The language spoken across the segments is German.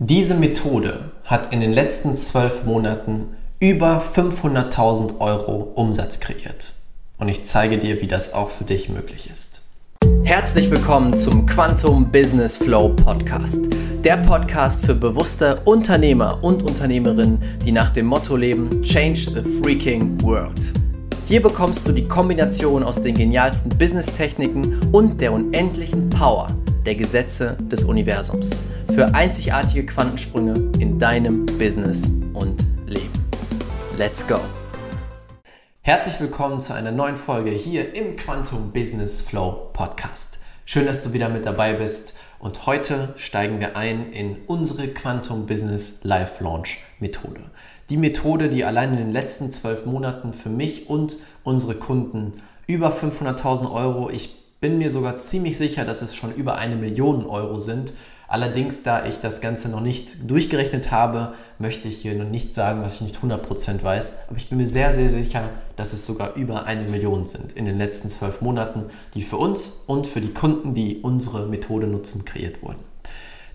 Diese Methode hat in den letzten zwölf Monaten über 500.000 Euro Umsatz kreiert. Und ich zeige dir, wie das auch für dich möglich ist. Herzlich willkommen zum Quantum Business Flow Podcast. Der Podcast für bewusste Unternehmer und Unternehmerinnen, die nach dem Motto leben, Change the Freaking World. Hier bekommst du die Kombination aus den genialsten Business-Techniken und der unendlichen Power der Gesetze des Universums für einzigartige Quantensprünge in deinem Business und Leben. Let's go! Herzlich willkommen zu einer neuen Folge hier im Quantum Business Flow Podcast. Schön, dass du wieder mit dabei bist und heute steigen wir ein in unsere Quantum Business Live Launch Methode. Die Methode, die allein in den letzten zwölf Monaten für mich und unsere Kunden über 500.000 Euro, ich bin mir sogar ziemlich sicher, dass es schon über eine Million Euro sind. Allerdings, da ich das Ganze noch nicht durchgerechnet habe, möchte ich hier noch nicht sagen, was ich nicht 100% weiß. Aber ich bin mir sehr, sehr sicher, dass es sogar über eine Million sind in den letzten zwölf Monaten, die für uns und für die Kunden, die unsere Methode nutzen, kreiert wurden.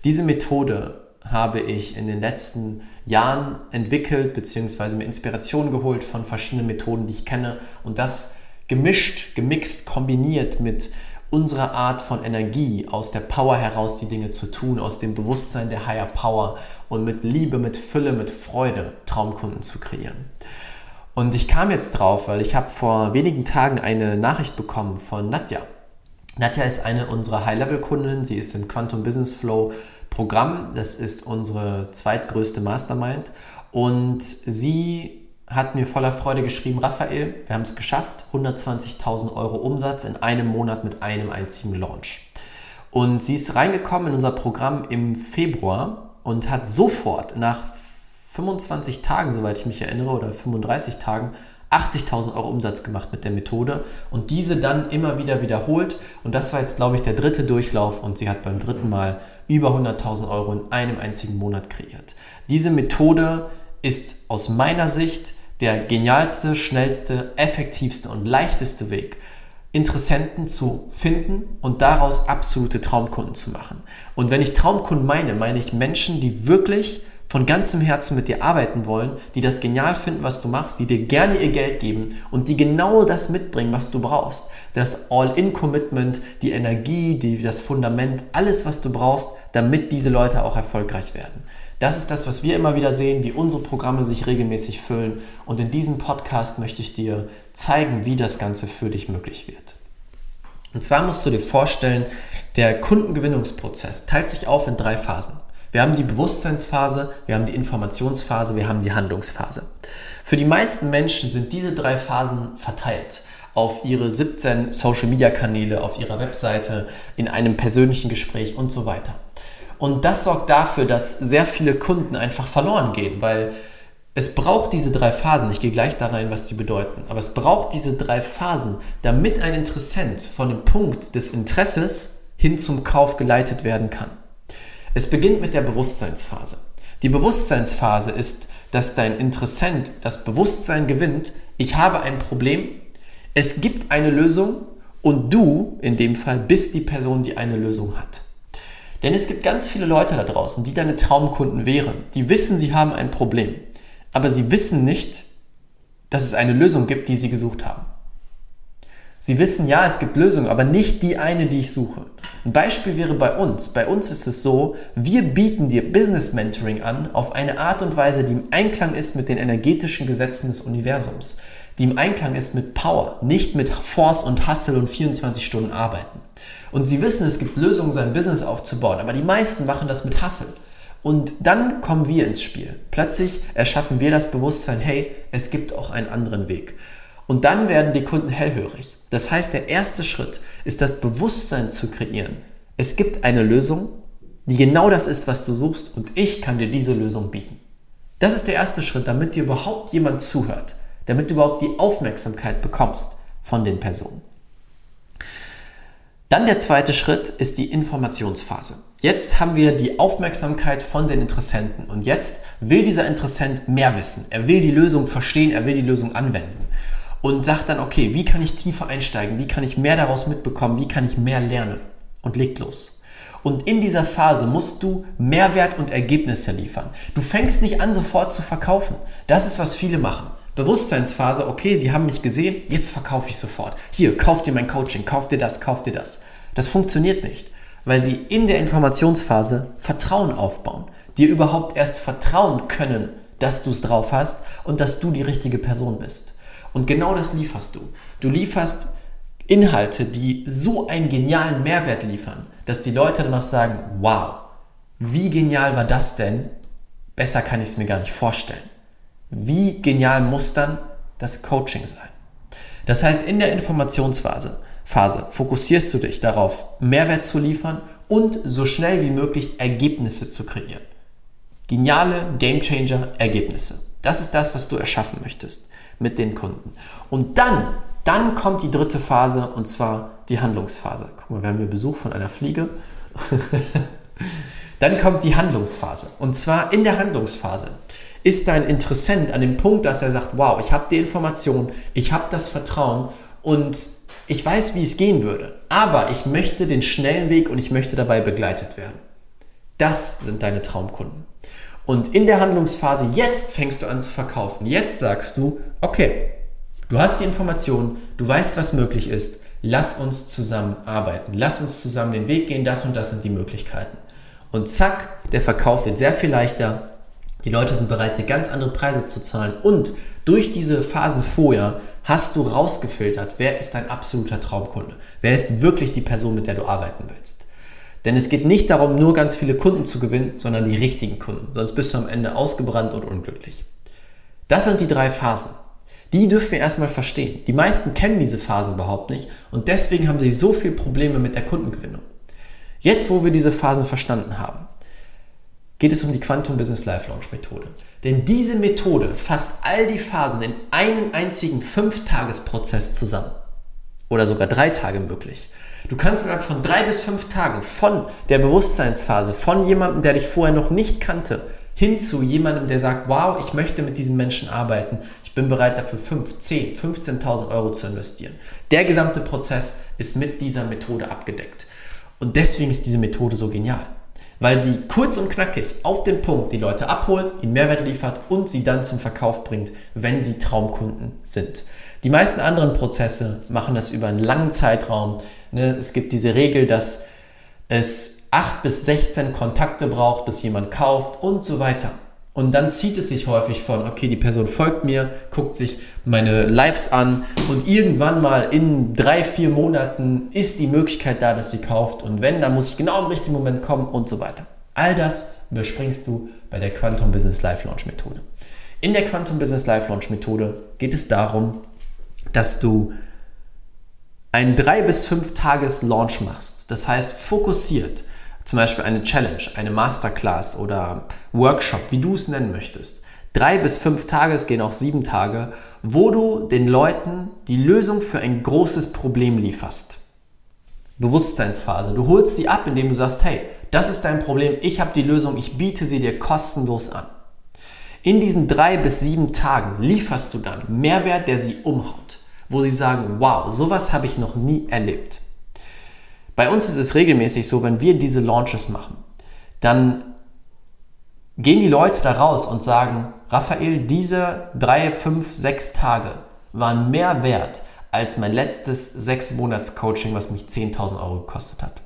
Diese Methode habe ich in den letzten Jahren entwickelt bzw. mir Inspiration geholt von verschiedenen Methoden, die ich kenne und das gemischt, gemixt, kombiniert mit unserer Art von Energie, aus der Power heraus die Dinge zu tun, aus dem Bewusstsein der Higher Power und mit Liebe, mit Fülle, mit Freude Traumkunden zu kreieren. Und ich kam jetzt drauf, weil ich habe vor wenigen Tagen eine Nachricht bekommen von Nadja. Nadja ist eine unserer High-Level-Kundinnen. Sie ist im Quantum Business Flow Programm. Das ist unsere zweitgrößte Mastermind. Und sie hat mir voller Freude geschrieben, Raphael, wir haben es geschafft, 120.000 Euro Umsatz in einem Monat mit einem einzigen Launch. Und sie ist reingekommen in unser Programm im Februar und hat sofort nach 25 Tagen, soweit ich mich erinnere, oder 35 Tagen, 80.000 Euro Umsatz gemacht mit der Methode und diese dann immer wieder wiederholt. Und das war jetzt, glaube ich, der dritte Durchlauf und sie hat beim dritten Mal über 100.000 Euro in einem einzigen Monat kreiert. Diese Methode ist aus meiner Sicht der genialste, schnellste, effektivste und leichteste Weg, Interessenten zu finden und daraus absolute Traumkunden zu machen. Und wenn ich Traumkunden meine, meine ich Menschen, die wirklich von ganzem Herzen mit dir arbeiten wollen, die das genial finden, was du machst, die dir gerne ihr Geld geben und die genau das mitbringen, was du brauchst. Das All-in-Commitment, die Energie, die, das Fundament, alles, was du brauchst, damit diese Leute auch erfolgreich werden. Das ist das, was wir immer wieder sehen, wie unsere Programme sich regelmäßig füllen. Und in diesem Podcast möchte ich dir zeigen, wie das Ganze für dich möglich wird. Und zwar musst du dir vorstellen, der Kundengewinnungsprozess teilt sich auf in drei Phasen. Wir haben die Bewusstseinsphase, wir haben die Informationsphase, wir haben die Handlungsphase. Für die meisten Menschen sind diese drei Phasen verteilt auf ihre 17 Social-Media-Kanäle, auf ihrer Webseite, in einem persönlichen Gespräch und so weiter. Und das sorgt dafür, dass sehr viele Kunden einfach verloren gehen, weil es braucht diese drei Phasen. Ich gehe gleich da rein, was sie bedeuten. Aber es braucht diese drei Phasen, damit ein Interessent von dem Punkt des Interesses hin zum Kauf geleitet werden kann. Es beginnt mit der Bewusstseinsphase. Die Bewusstseinsphase ist, dass dein Interessent das Bewusstsein gewinnt, ich habe ein Problem, es gibt eine Lösung und du in dem Fall bist die Person, die eine Lösung hat. Denn es gibt ganz viele Leute da draußen, die deine Traumkunden wären. Die wissen, sie haben ein Problem. Aber sie wissen nicht, dass es eine Lösung gibt, die sie gesucht haben. Sie wissen, ja, es gibt Lösungen, aber nicht die eine, die ich suche. Ein Beispiel wäre bei uns. Bei uns ist es so, wir bieten dir Business Mentoring an auf eine Art und Weise, die im Einklang ist mit den energetischen Gesetzen des Universums, die im Einklang ist mit Power, nicht mit Force und Hustle und 24 Stunden arbeiten. Und sie wissen, es gibt Lösungen, sein Business aufzubauen, aber die meisten machen das mit Hustle. Und dann kommen wir ins Spiel. Plötzlich erschaffen wir das Bewusstsein, hey, es gibt auch einen anderen Weg. Und dann werden die Kunden hellhörig. Das heißt, der erste Schritt ist das Bewusstsein zu kreieren. Es gibt eine Lösung, die genau das ist, was du suchst und ich kann dir diese Lösung bieten. Das ist der erste Schritt, damit dir überhaupt jemand zuhört, damit du überhaupt die Aufmerksamkeit bekommst von den Personen. Dann der zweite Schritt ist die Informationsphase. Jetzt haben wir die Aufmerksamkeit von den Interessenten und jetzt will dieser Interessent mehr wissen. Er will die Lösung verstehen, er will die Lösung anwenden und sagt dann, okay, wie kann ich tiefer einsteigen, wie kann ich mehr daraus mitbekommen, wie kann ich mehr lernen und legt los. Und in dieser Phase musst du Mehrwert und Ergebnisse liefern. Du fängst nicht an, sofort zu verkaufen. Das ist, was viele machen. Bewusstseinsphase, okay, sie haben mich gesehen, jetzt verkaufe ich sofort. Hier, kauf dir mein Coaching, kauf dir das, kauf dir das. Das funktioniert nicht, weil sie in der Informationsphase Vertrauen aufbauen, dir überhaupt erst vertrauen können, dass du es drauf hast und dass du die richtige Person bist. Und genau das lieferst du. Du lieferst Inhalte, die so einen genialen Mehrwert liefern, dass die Leute danach sagen, wow, wie genial war das denn? Besser kann ich es mir gar nicht vorstellen. Wie genial muss dann das Coaching sein? Das heißt, in der Informationsphase Phase fokussierst du dich darauf, Mehrwert zu liefern und so schnell wie möglich Ergebnisse zu kreieren. Geniale Gamechanger Ergebnisse. Das ist das, was du erschaffen möchtest mit den Kunden. Und dann, dann kommt die dritte Phase und zwar die Handlungsphase. Guck mal, wir haben hier Besuch von einer Fliege. dann kommt die Handlungsphase. Und zwar in der Handlungsphase ist dein Interessent an dem Punkt, dass er sagt, wow, ich habe die Information, ich habe das Vertrauen und ich weiß, wie es gehen würde, aber ich möchte den schnellen Weg und ich möchte dabei begleitet werden. Das sind deine Traumkunden. Und in der Handlungsphase, jetzt fängst du an zu verkaufen. Jetzt sagst du, okay, du hast die Information, du weißt, was möglich ist, lass uns zusammen arbeiten, lass uns zusammen den Weg gehen, das und das sind die Möglichkeiten. Und zack, der Verkauf wird sehr viel leichter. Die Leute sind bereit, dir ganz andere Preise zu zahlen. Und durch diese Phasen vorher hast du rausgefiltert, wer ist dein absoluter Traumkunde? Wer ist wirklich die Person, mit der du arbeiten willst? Denn es geht nicht darum, nur ganz viele Kunden zu gewinnen, sondern die richtigen Kunden. Sonst bist du am Ende ausgebrannt und unglücklich. Das sind die drei Phasen. Die dürfen wir erstmal verstehen. Die meisten kennen diese Phasen überhaupt nicht und deswegen haben sie so viele Probleme mit der Kundengewinnung. Jetzt, wo wir diese Phasen verstanden haben, geht es um die Quantum Business Life Launch Methode. Denn diese Methode fasst all die Phasen in einen einzigen Fünf-Tages-Prozess zusammen. Oder sogar drei Tage möglich. Du kannst innerhalb von drei bis fünf Tagen von der Bewusstseinsphase, von jemandem, der dich vorher noch nicht kannte, hin zu jemandem, der sagt, wow, ich möchte mit diesen Menschen arbeiten, ich bin bereit dafür 5, 10, 15.000 Euro zu investieren. Der gesamte Prozess ist mit dieser Methode abgedeckt. Und deswegen ist diese Methode so genial, weil sie kurz und knackig auf den Punkt die Leute abholt, ihnen Mehrwert liefert und sie dann zum Verkauf bringt, wenn sie Traumkunden sind. Die meisten anderen Prozesse machen das über einen langen Zeitraum, Ne? Es gibt diese Regel, dass es 8 bis 16 Kontakte braucht, bis jemand kauft und so weiter. Und dann zieht es sich häufig von, okay, die Person folgt mir, guckt sich meine Lives an und irgendwann mal in drei, vier Monaten ist die Möglichkeit da, dass sie kauft. Und wenn, dann muss ich genau im richtigen Moment kommen und so weiter. All das überspringst du bei der Quantum Business Life Launch Methode. In der Quantum Business Life Launch Methode geht es darum, dass du einen drei bis fünf Tages Launch machst, das heißt fokussiert, zum Beispiel eine Challenge, eine Masterclass oder Workshop, wie du es nennen möchtest, drei bis fünf Tage, es gehen auch sieben Tage, wo du den Leuten die Lösung für ein großes Problem lieferst. Bewusstseinsphase. Du holst sie ab, indem du sagst, hey, das ist dein Problem, ich habe die Lösung, ich biete sie dir kostenlos an. In diesen drei bis sieben Tagen lieferst du dann Mehrwert, der sie umhaut wo sie sagen, wow, sowas habe ich noch nie erlebt. Bei uns ist es regelmäßig so, wenn wir diese Launches machen, dann gehen die Leute da raus und sagen, Raphael, diese drei, fünf, sechs Tage waren mehr wert als mein letztes sechs Monats Coaching, was mich 10.000 Euro gekostet hat.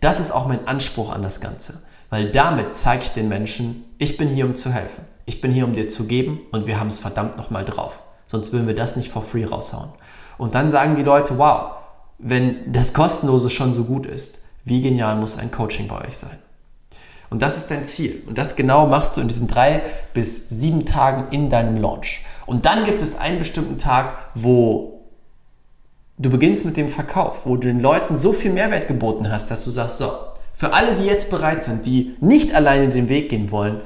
Das ist auch mein Anspruch an das Ganze, weil damit zeige ich den Menschen, ich bin hier, um zu helfen. Ich bin hier, um dir zu geben und wir haben es verdammt nochmal drauf. Sonst würden wir das nicht for free raushauen. Und dann sagen die Leute, wow, wenn das Kostenlose schon so gut ist, wie genial muss ein Coaching bei euch sein? Und das ist dein Ziel. Und das genau machst du in diesen drei bis sieben Tagen in deinem Launch. Und dann gibt es einen bestimmten Tag, wo du beginnst mit dem Verkauf, wo du den Leuten so viel Mehrwert geboten hast, dass du sagst, so, für alle, die jetzt bereit sind, die nicht alleine den Weg gehen wollen,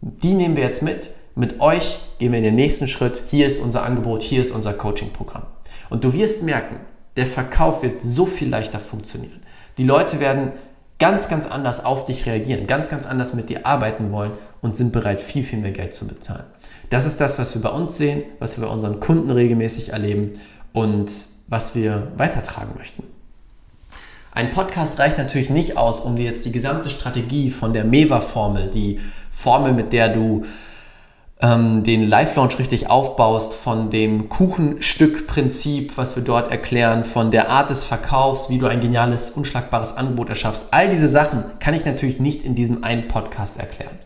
die nehmen wir jetzt mit mit euch gehen wir in den nächsten Schritt. Hier ist unser Angebot, hier ist unser Coaching-Programm. Und du wirst merken, der Verkauf wird so viel leichter funktionieren. Die Leute werden ganz, ganz anders auf dich reagieren, ganz, ganz anders mit dir arbeiten wollen und sind bereit, viel, viel mehr Geld zu bezahlen. Das ist das, was wir bei uns sehen, was wir bei unseren Kunden regelmäßig erleben und was wir weitertragen möchten. Ein Podcast reicht natürlich nicht aus, um dir jetzt die gesamte Strategie von der MEVA-Formel, die Formel, mit der du ähm, den Live-Launch richtig aufbaust, von dem Kuchenstück-Prinzip, was wir dort erklären, von der Art des Verkaufs, wie du ein geniales, unschlagbares Angebot erschaffst. All diese Sachen kann ich natürlich nicht in diesem einen Podcast erklären.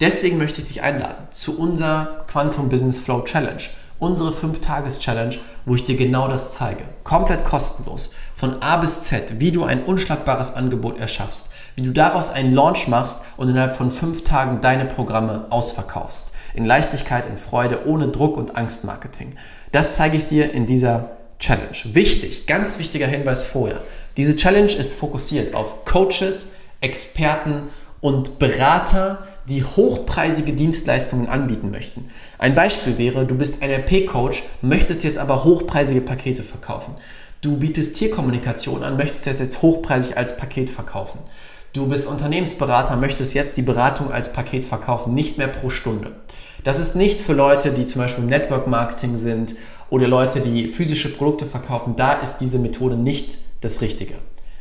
Deswegen möchte ich dich einladen zu unserer Quantum Business Flow Challenge. Unsere 5-Tages-Challenge, wo ich dir genau das zeige. Komplett kostenlos. Von A bis Z, wie du ein unschlagbares Angebot erschaffst. Wie du daraus einen Launch machst und innerhalb von 5 Tagen deine Programme ausverkaufst in Leichtigkeit, in Freude, ohne Druck und Angstmarketing. Das zeige ich dir in dieser Challenge. Wichtig, ganz wichtiger Hinweis vorher. Diese Challenge ist fokussiert auf Coaches, Experten und Berater, die hochpreisige Dienstleistungen anbieten möchten. Ein Beispiel wäre, du bist NLP-Coach, möchtest jetzt aber hochpreisige Pakete verkaufen. Du bietest Tierkommunikation an, möchtest das jetzt hochpreisig als Paket verkaufen. Du bist Unternehmensberater, möchtest jetzt die Beratung als Paket verkaufen, nicht mehr pro Stunde. Das ist nicht für Leute, die zum Beispiel im Network Marketing sind oder Leute, die physische Produkte verkaufen. Da ist diese Methode nicht das Richtige.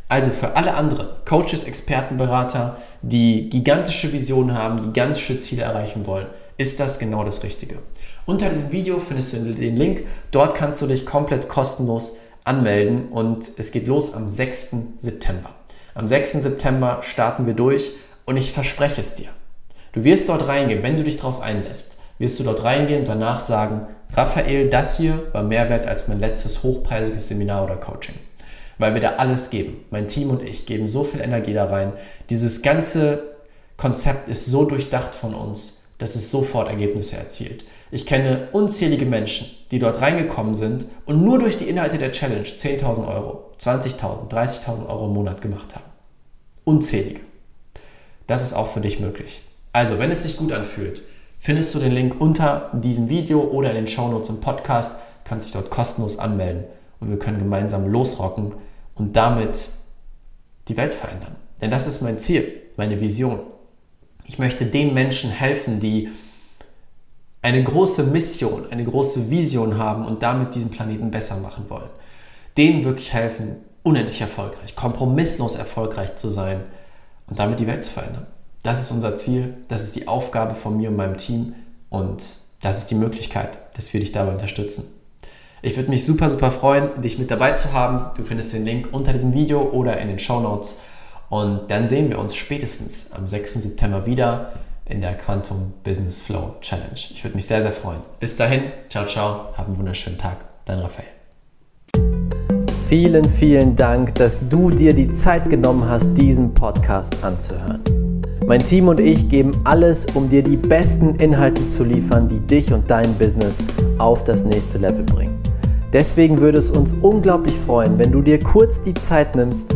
Also für alle anderen, Coaches, Experten, Berater, die gigantische Visionen haben, gigantische Ziele erreichen wollen, ist das genau das Richtige. Unter diesem Video findest du den Link. Dort kannst du dich komplett kostenlos anmelden und es geht los am 6. September. Am 6. September starten wir durch und ich verspreche es dir. Du wirst dort reingehen, wenn du dich darauf einlässt, wirst du dort reingehen und danach sagen, Raphael, das hier war mehr wert als mein letztes hochpreisiges Seminar oder Coaching. Weil wir da alles geben. Mein Team und ich geben so viel Energie da rein. Dieses ganze Konzept ist so durchdacht von uns, dass es sofort Ergebnisse erzielt. Ich kenne unzählige Menschen, die dort reingekommen sind und nur durch die Inhalte der Challenge 10.000 Euro, 20.000, 30.000 Euro im Monat gemacht haben. Unzählige. Das ist auch für dich möglich. Also, wenn es sich gut anfühlt, findest du den Link unter diesem Video oder in den Shownotes im Podcast, kannst dich dort kostenlos anmelden und wir können gemeinsam losrocken und damit die Welt verändern. Denn das ist mein Ziel, meine Vision. Ich möchte den Menschen helfen, die eine große Mission, eine große Vision haben und damit diesen Planeten besser machen wollen. Denen wirklich helfen, unendlich erfolgreich, kompromisslos erfolgreich zu sein und damit die Welt zu verändern. Das ist unser Ziel, das ist die Aufgabe von mir und meinem Team und das ist die Möglichkeit, dass wir dich dabei unterstützen. Ich würde mich super, super freuen, dich mit dabei zu haben. Du findest den Link unter diesem Video oder in den Show Notes. Und dann sehen wir uns spätestens am 6. September wieder in der Quantum Business Flow Challenge. Ich würde mich sehr, sehr freuen. Bis dahin, ciao, ciao, hab einen wunderschönen Tag. Dein Raphael. Vielen, vielen Dank, dass du dir die Zeit genommen hast, diesen Podcast anzuhören. Mein Team und ich geben alles, um dir die besten Inhalte zu liefern, die dich und dein Business auf das nächste Level bringen. Deswegen würde es uns unglaublich freuen, wenn du dir kurz die Zeit nimmst,